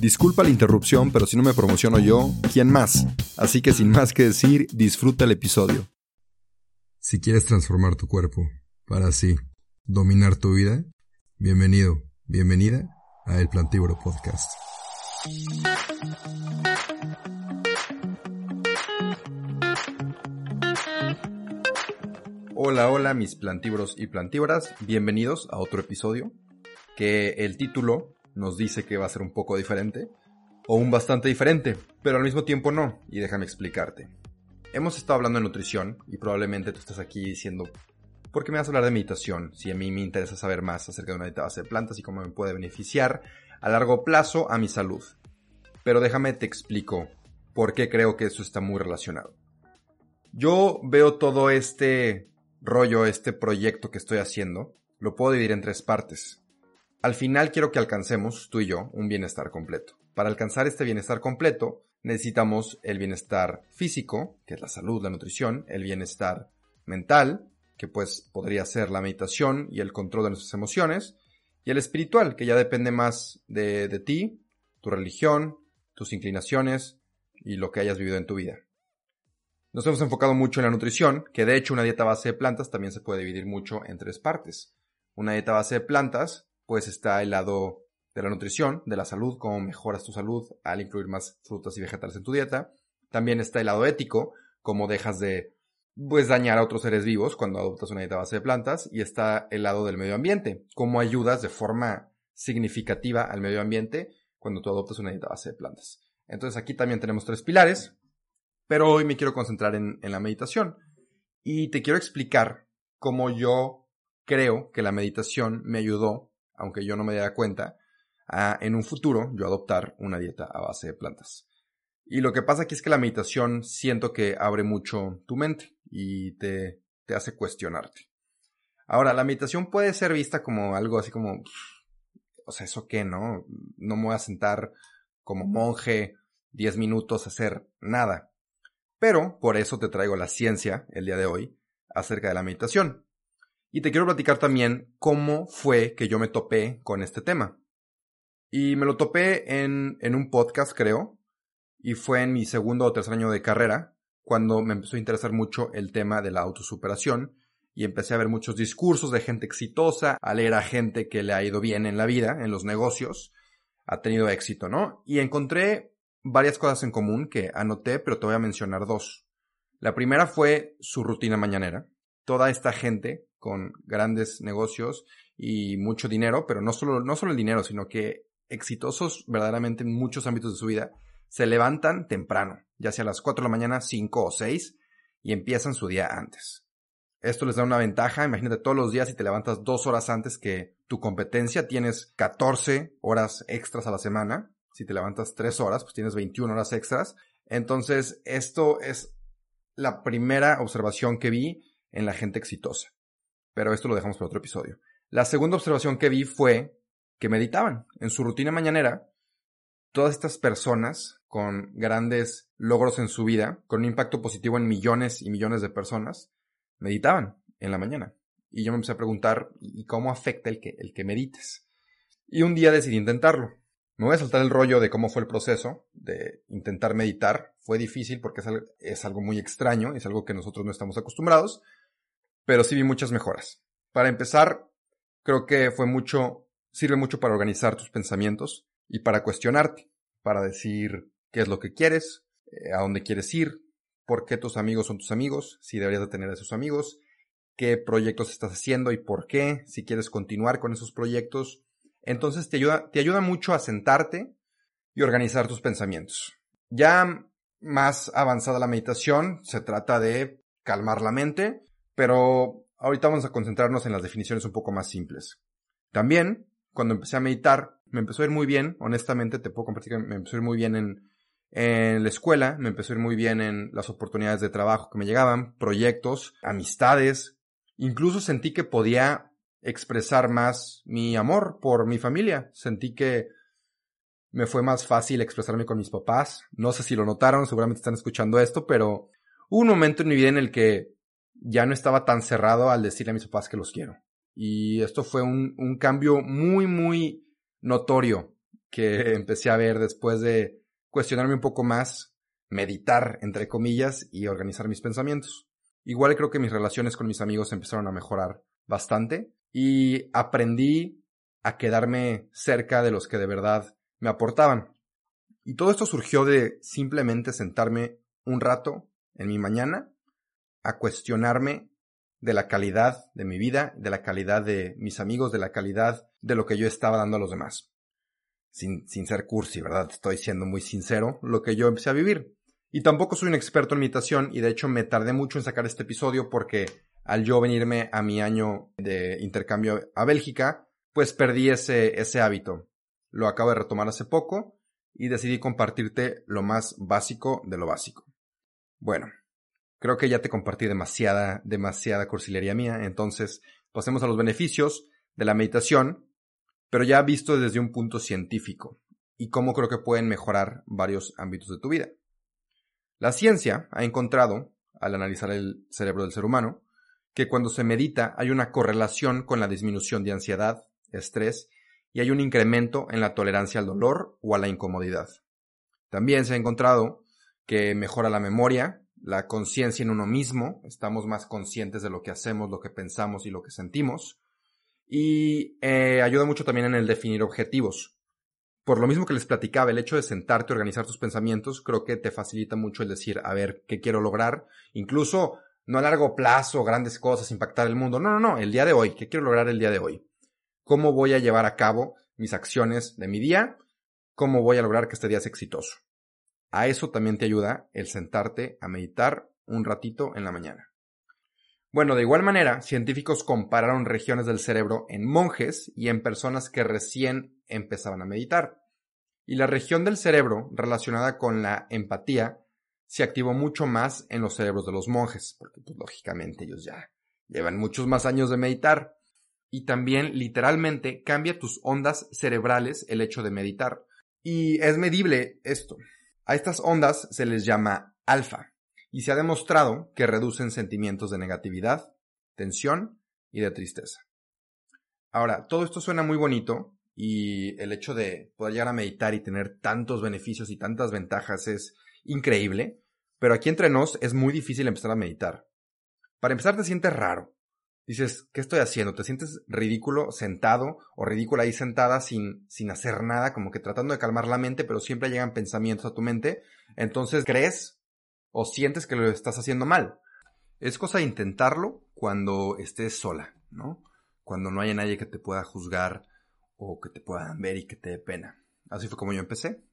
Disculpa la interrupción, pero si no me promociono yo, ¿quién más? Así que sin más que decir, disfruta el episodio. Si quieres transformar tu cuerpo para así dominar tu vida, bienvenido, bienvenida a El Plantívoro Podcast. Hola, hola mis plantívoros y plantívoras, bienvenidos a otro episodio que el título nos dice que va a ser un poco diferente, o un bastante diferente, pero al mismo tiempo no, y déjame explicarte. Hemos estado hablando de nutrición y probablemente tú estás aquí diciendo, ¿por qué me vas a hablar de meditación si a mí me interesa saber más acerca de una dieta base de plantas y cómo me puede beneficiar a largo plazo a mi salud? Pero déjame te explico por qué creo que eso está muy relacionado. Yo veo todo este rollo, este proyecto que estoy haciendo, lo puedo dividir en tres partes. Al final quiero que alcancemos, tú y yo, un bienestar completo. Para alcanzar este bienestar completo, necesitamos el bienestar físico, que es la salud, la nutrición, el bienestar mental, que pues podría ser la meditación y el control de nuestras emociones, y el espiritual, que ya depende más de, de ti, tu religión, tus inclinaciones y lo que hayas vivido en tu vida. Nos hemos enfocado mucho en la nutrición, que de hecho una dieta base de plantas también se puede dividir mucho en tres partes. Una dieta base de plantas pues está el lado de la nutrición, de la salud, cómo mejoras tu salud al incluir más frutas y vegetales en tu dieta. También está el lado ético, cómo dejas de pues dañar a otros seres vivos cuando adoptas una dieta base de plantas y está el lado del medio ambiente, cómo ayudas de forma significativa al medio ambiente cuando tú adoptas una dieta base de plantas. Entonces aquí también tenemos tres pilares, pero hoy me quiero concentrar en, en la meditación y te quiero explicar cómo yo creo que la meditación me ayudó aunque yo no me diera cuenta, a en un futuro yo adoptar una dieta a base de plantas. Y lo que pasa aquí es que la meditación siento que abre mucho tu mente y te, te hace cuestionarte. Ahora, la meditación puede ser vista como algo así como, o sea, ¿eso qué, no? No me voy a sentar como monje 10 minutos a hacer nada. Pero por eso te traigo la ciencia el día de hoy acerca de la meditación. Y te quiero platicar también cómo fue que yo me topé con este tema. Y me lo topé en, en un podcast, creo, y fue en mi segundo o tercer año de carrera, cuando me empezó a interesar mucho el tema de la autosuperación y empecé a ver muchos discursos de gente exitosa, a leer a gente que le ha ido bien en la vida, en los negocios, ha tenido éxito, ¿no? Y encontré varias cosas en común que anoté, pero te voy a mencionar dos. La primera fue su rutina mañanera. Toda esta gente con grandes negocios y mucho dinero, pero no solo, no solo el dinero, sino que exitosos verdaderamente en muchos ámbitos de su vida, se levantan temprano, ya sea a las 4 de la mañana, 5 o 6, y empiezan su día antes. Esto les da una ventaja, imagínate todos los días si te levantas dos horas antes que tu competencia, tienes 14 horas extras a la semana, si te levantas 3 horas, pues tienes 21 horas extras. Entonces, esto es la primera observación que vi en la gente exitosa pero esto lo dejamos para otro episodio. La segunda observación que vi fue que meditaban en su rutina mañanera. Todas estas personas con grandes logros en su vida, con un impacto positivo en millones y millones de personas, meditaban en la mañana. Y yo me empecé a preguntar, ¿y cómo afecta el que, el que medites? Y un día decidí intentarlo. Me voy a saltar el rollo de cómo fue el proceso de intentar meditar. Fue difícil porque es algo, muy extraño, es algo que nosotros no estamos acostumbrados, pero sí vi muchas mejoras. Para empezar, creo que fue mucho, sirve mucho para organizar tus pensamientos y para cuestionarte, para decir qué es lo que quieres, eh, a dónde quieres ir, por qué tus amigos son tus amigos, si deberías de tener a esos amigos, qué proyectos estás haciendo y por qué, si quieres continuar con esos proyectos. Entonces te ayuda, te ayuda mucho a sentarte y organizar tus pensamientos. Ya más avanzada la meditación, se trata de calmar la mente, pero ahorita vamos a concentrarnos en las definiciones un poco más simples. También, cuando empecé a meditar, me empezó a ir muy bien, honestamente, te puedo compartir que me empezó a ir muy bien en, en la escuela, me empezó a ir muy bien en las oportunidades de trabajo que me llegaban, proyectos, amistades, incluso sentí que podía expresar más mi amor por mi familia, sentí que me fue más fácil expresarme con mis papás. No sé si lo notaron, seguramente están escuchando esto, pero hubo un momento en mi vida en el que ya no estaba tan cerrado al decirle a mis papás que los quiero. Y esto fue un, un cambio muy, muy notorio que empecé a ver después de cuestionarme un poco más, meditar, entre comillas, y organizar mis pensamientos. Igual creo que mis relaciones con mis amigos empezaron a mejorar bastante y aprendí a quedarme cerca de los que de verdad me aportaban. Y todo esto surgió de simplemente sentarme un rato en mi mañana a cuestionarme de la calidad de mi vida, de la calidad de mis amigos, de la calidad de lo que yo estaba dando a los demás. Sin, sin ser cursi, ¿verdad? Estoy siendo muy sincero, lo que yo empecé a vivir. Y tampoco soy un experto en meditación y de hecho me tardé mucho en sacar este episodio porque al yo venirme a mi año de intercambio a Bélgica, pues perdí ese, ese hábito. Lo acabo de retomar hace poco y decidí compartirte lo más básico de lo básico. Bueno, creo que ya te compartí demasiada, demasiada cursilería mía, entonces pasemos a los beneficios de la meditación, pero ya visto desde un punto científico y cómo creo que pueden mejorar varios ámbitos de tu vida. La ciencia ha encontrado, al analizar el cerebro del ser humano, que cuando se medita hay una correlación con la disminución de ansiedad, estrés y hay un incremento en la tolerancia al dolor o a la incomodidad. También se ha encontrado que mejora la memoria, la conciencia en uno mismo, estamos más conscientes de lo que hacemos, lo que pensamos y lo que sentimos, y eh, ayuda mucho también en el definir objetivos. Por lo mismo que les platicaba, el hecho de sentarte y organizar tus pensamientos creo que te facilita mucho el decir, a ver, ¿qué quiero lograr? Incluso no a largo plazo, grandes cosas, impactar el mundo. No, no, no, el día de hoy, ¿qué quiero lograr el día de hoy? cómo voy a llevar a cabo mis acciones de mi día, cómo voy a lograr que este día sea exitoso. A eso también te ayuda el sentarte a meditar un ratito en la mañana. Bueno, de igual manera, científicos compararon regiones del cerebro en monjes y en personas que recién empezaban a meditar. Y la región del cerebro relacionada con la empatía se activó mucho más en los cerebros de los monjes, porque pues, lógicamente ellos ya llevan muchos más años de meditar y también literalmente cambia tus ondas cerebrales el hecho de meditar. Y es medible esto. A estas ondas se les llama alfa y se ha demostrado que reducen sentimientos de negatividad, tensión y de tristeza. Ahora, todo esto suena muy bonito y el hecho de poder llegar a meditar y tener tantos beneficios y tantas ventajas es increíble, pero aquí entre nos es muy difícil empezar a meditar. Para empezar te sientes raro, dices, ¿qué estoy haciendo? ¿Te sientes ridículo sentado o ridícula ahí sentada sin, sin hacer nada, como que tratando de calmar la mente, pero siempre llegan pensamientos a tu mente? Entonces crees o sientes que lo estás haciendo mal. Es cosa de intentarlo cuando estés sola, ¿no? Cuando no haya nadie que te pueda juzgar o que te puedan ver y que te dé pena. Así fue como yo empecé.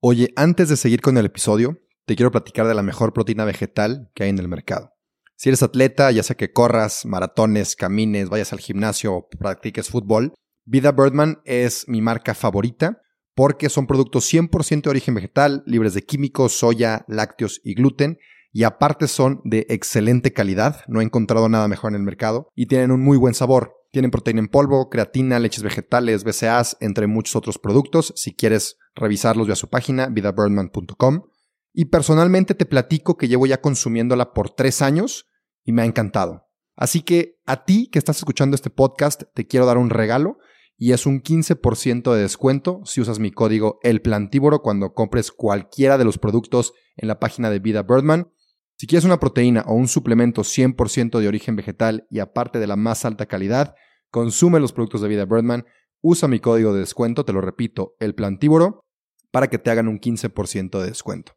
Oye, antes de seguir con el episodio, te quiero platicar de la mejor proteína vegetal que hay en el mercado. Si eres atleta, ya sea que corras, maratones, camines, vayas al gimnasio o practiques fútbol, Vida Birdman es mi marca favorita porque son productos 100% de origen vegetal, libres de químicos, soya, lácteos y gluten, y aparte son de excelente calidad, no he encontrado nada mejor en el mercado, y tienen un muy buen sabor. Tienen proteína en polvo, creatina, leches vegetales, BCAAs, entre muchos otros productos. Si quieres revisarlos, ve a su página, vidabirdman.com. Y personalmente te platico que llevo ya consumiéndola por tres años y me ha encantado. Así que a ti que estás escuchando este podcast, te quiero dar un regalo y es un 15% de descuento si usas mi código El Plantívoro cuando compres cualquiera de los productos en la página de Vida Birdman. Si quieres una proteína o un suplemento 100% de origen vegetal y aparte de la más alta calidad, consume los productos de Vida Birdman, usa mi código de descuento, te lo repito, El Plantívoro, para que te hagan un 15% de descuento.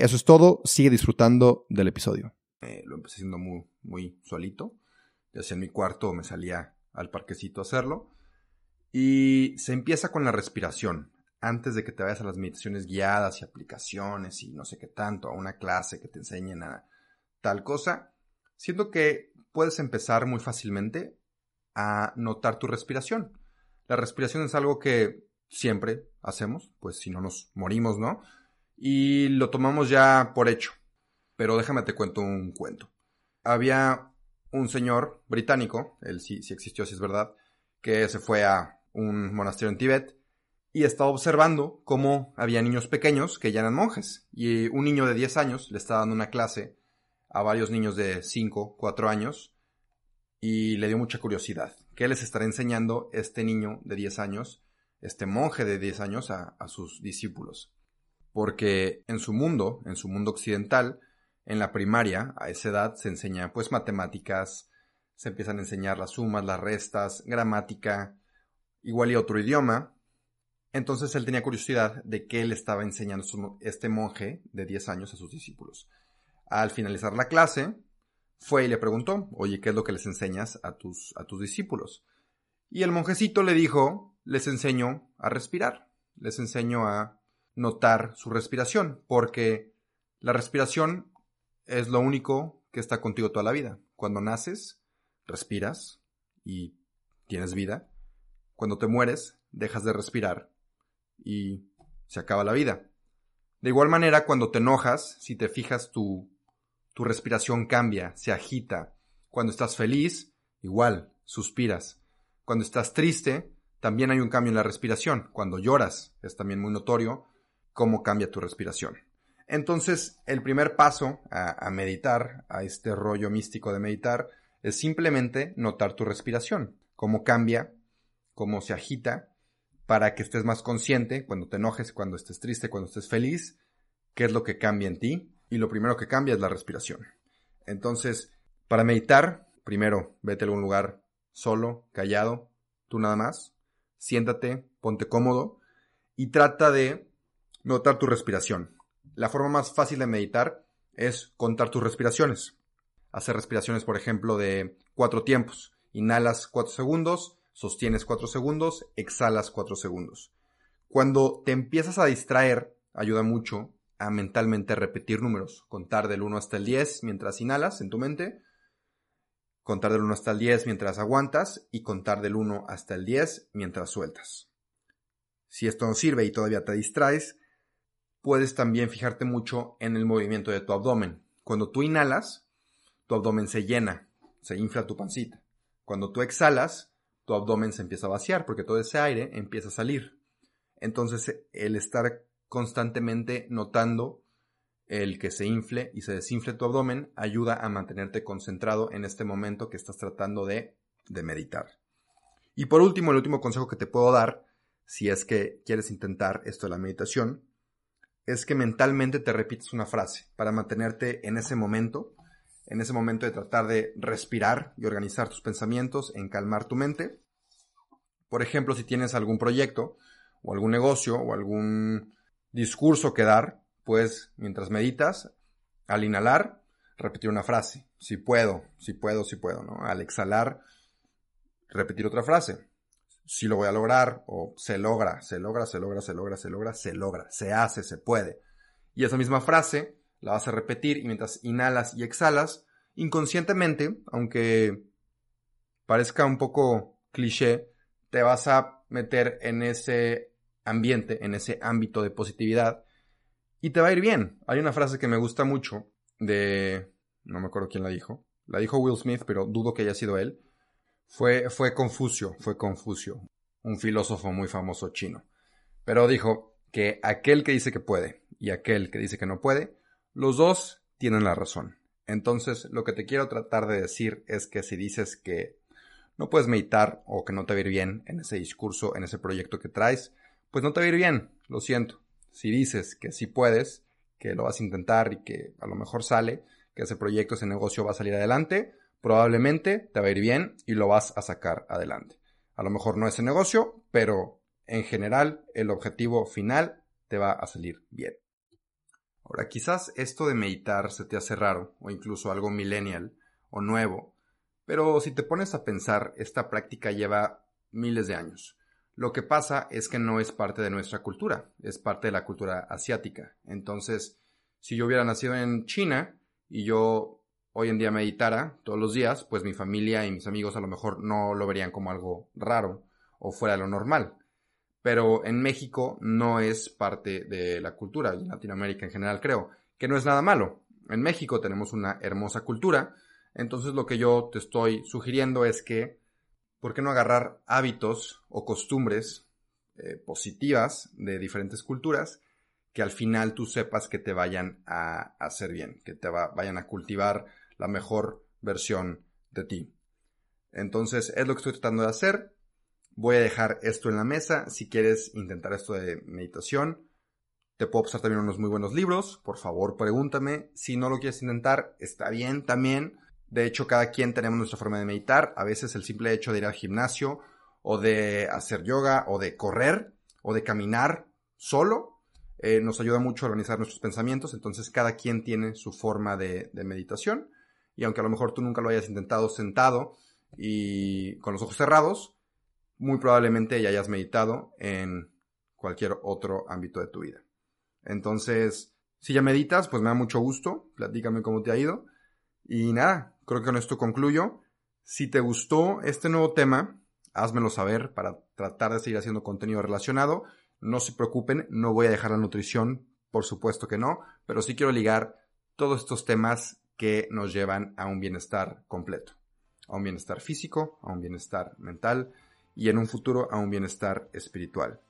Eso es todo, sigue disfrutando del episodio. Eh, lo empecé haciendo muy, muy solito. ya en mi cuarto me salía al parquecito a hacerlo. Y se empieza con la respiración. Antes de que te vayas a las meditaciones guiadas y aplicaciones y no sé qué tanto, a una clase que te enseñen a tal cosa, siento que puedes empezar muy fácilmente a notar tu respiración. La respiración es algo que siempre hacemos, pues si no nos morimos, ¿no? Y lo tomamos ya por hecho. Pero déjame te cuento un cuento. Había un señor británico, él sí, sí existió, si es verdad, que se fue a un monasterio en Tíbet y estaba observando cómo había niños pequeños que ya eran monjes. Y un niño de 10 años le estaba dando una clase a varios niños de 5, 4 años y le dio mucha curiosidad. ¿Qué les estará enseñando este niño de 10 años, este monje de 10 años a sus discípulos? Porque en su mundo, en su mundo occidental, en la primaria, a esa edad, se enseña pues matemáticas, se empiezan a enseñar las sumas, las restas, gramática, igual y otro idioma. Entonces él tenía curiosidad de qué le estaba enseñando este monje de 10 años a sus discípulos. Al finalizar la clase, fue y le preguntó, oye, ¿qué es lo que les enseñas a tus, a tus discípulos? Y el monjecito le dijo, les enseño a respirar, les enseño a notar su respiración, porque la respiración es lo único que está contigo toda la vida. Cuando naces, respiras y tienes vida. Cuando te mueres, dejas de respirar y se acaba la vida. De igual manera, cuando te enojas, si te fijas, tu, tu respiración cambia, se agita. Cuando estás feliz, igual, suspiras. Cuando estás triste, también hay un cambio en la respiración. Cuando lloras, es también muy notorio cómo cambia tu respiración. Entonces, el primer paso a, meditar, a este rollo místico de meditar, es simplemente notar tu respiración, cómo cambia cómo se agita, para que estés más consciente cuando te enojes, cuando estés triste, cuando estés feliz, qué es lo que cambia en ti. Y lo primero que cambia es la respiración. Entonces, para meditar, primero vete a algún lugar solo, callado, tú nada más, siéntate, ponte cómodo y trata de notar tu respiración. La forma más fácil de meditar es contar tus respiraciones. Hacer respiraciones, por ejemplo, de cuatro tiempos. Inhalas cuatro segundos, sostienes 4 segundos, exhalas 4 segundos. Cuando te empiezas a distraer, ayuda mucho a mentalmente repetir números, contar del 1 hasta el 10 mientras inhalas en tu mente, contar del 1 hasta el 10 mientras aguantas y contar del 1 hasta el 10 mientras sueltas. Si esto no sirve y todavía te distraes, puedes también fijarte mucho en el movimiento de tu abdomen. Cuando tú inhalas, tu abdomen se llena, se infla tu pancita. Cuando tú exhalas, tu abdomen se empieza a vaciar porque todo ese aire empieza a salir. Entonces el estar constantemente notando el que se infle y se desinfle tu abdomen ayuda a mantenerte concentrado en este momento que estás tratando de, de meditar. Y por último, el último consejo que te puedo dar, si es que quieres intentar esto de la meditación, es que mentalmente te repites una frase para mantenerte en ese momento en ese momento de tratar de respirar y organizar tus pensamientos, en calmar tu mente. Por ejemplo, si tienes algún proyecto o algún negocio o algún discurso que dar, pues mientras meditas, al inhalar, repetir una frase. Si puedo, si puedo, si puedo, ¿no? Al exhalar, repetir otra frase. Si lo voy a lograr, o se logra, se logra, se logra, se logra, se logra, se logra, se hace, se puede. Y esa misma frase la vas a repetir y mientras inhalas y exhalas, inconscientemente, aunque parezca un poco cliché, te vas a meter en ese ambiente, en ese ámbito de positividad y te va a ir bien. Hay una frase que me gusta mucho de... no me acuerdo quién la dijo. La dijo Will Smith, pero dudo que haya sido él. Fue, fue Confucio, fue Confucio, un filósofo muy famoso chino. Pero dijo que aquel que dice que puede y aquel que dice que no puede los dos tienen la razón. Entonces, lo que te quiero tratar de decir es que si dices que no puedes meditar o que no te va a ir bien en ese discurso, en ese proyecto que traes, pues no te va a ir bien, lo siento. Si dices que sí puedes, que lo vas a intentar y que a lo mejor sale, que ese proyecto, ese negocio va a salir adelante, probablemente te va a ir bien y lo vas a sacar adelante. A lo mejor no ese negocio, pero en general el objetivo final te va a salir bien. Ahora, quizás esto de meditar se te hace raro o incluso algo millennial o nuevo, Pero si te pones a pensar, esta práctica lleva miles de años. Lo que pasa es que no es parte de nuestra cultura, es parte de la cultura asiática. Entonces, si yo hubiera nacido en China y yo hoy en día meditara todos los días, pues mi familia y mis amigos a lo mejor no lo verían como algo raro o fuera de lo normal. Pero en México no es parte de la cultura, y en Latinoamérica en general creo, que no es nada malo. En México tenemos una hermosa cultura, entonces lo que yo te estoy sugiriendo es que ¿por qué no agarrar hábitos o costumbres eh, positivas de diferentes culturas que al final tú sepas que te vayan a hacer bien, que te vayan a cultivar la mejor versión de ti? Entonces es lo que estoy tratando de hacer. Voy a dejar esto en la mesa. Si quieres intentar esto de meditación, te puedo pasar también unos muy buenos libros. Por favor, pregúntame. Si no lo quieres intentar, está bien también. De hecho, cada quien tenemos nuestra forma de meditar. A veces el simple hecho de ir al gimnasio o de hacer yoga o de correr o de caminar solo eh, nos ayuda mucho a organizar nuestros pensamientos. Entonces cada quien tiene su forma de, de meditación. Y aunque a lo mejor tú nunca lo hayas intentado sentado y con los ojos cerrados, muy probablemente ya hayas meditado en cualquier otro ámbito de tu vida. Entonces, si ya meditas, pues me da mucho gusto. Platícame cómo te ha ido. Y nada, creo que con esto concluyo. Si te gustó este nuevo tema, házmelo saber para tratar de seguir haciendo contenido relacionado. No se preocupen, no voy a dejar la nutrición, por supuesto que no, pero sí quiero ligar todos estos temas que nos llevan a un bienestar completo, a un bienestar físico, a un bienestar mental y en un futuro a un bienestar espiritual.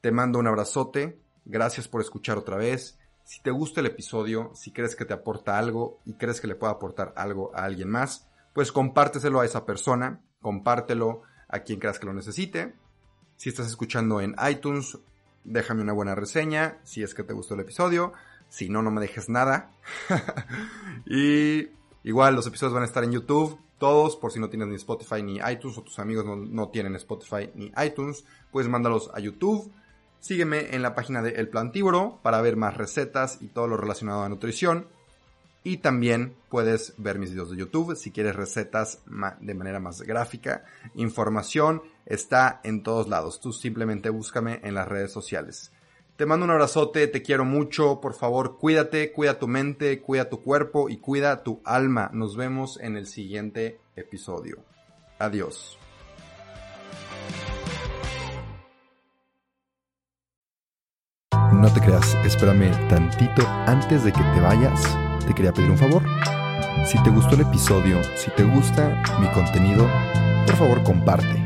Te mando un abrazote, gracias por escuchar otra vez si te gusta el episodio, si crees que te aporta algo y crees que le puede aportar algo a alguien más, pues compárteselo a esa persona, compártelo a quien creas que lo necesite. Si estás escuchando en iTunes, déjame una buena reseña si es que te gustó el episodio. Si no, no me dejes nada. y igual los episodios van a estar en YouTube, todos, por si no tienes ni Spotify ni iTunes o tus amigos no, no tienen Spotify ni iTunes, pues mándalos a YouTube Sígueme en la página de El Plantívoro para ver más recetas y todo lo relacionado a nutrición. Y también puedes ver mis videos de YouTube si quieres recetas de manera más gráfica. Información está en todos lados. Tú simplemente búscame en las redes sociales. Te mando un abrazote, te quiero mucho. Por favor, cuídate, cuida tu mente, cuida tu cuerpo y cuida tu alma. Nos vemos en el siguiente episodio. Adiós. No te creas, espérame tantito antes de que te vayas. Te quería pedir un favor. Si te gustó el episodio, si te gusta mi contenido, por favor comparte.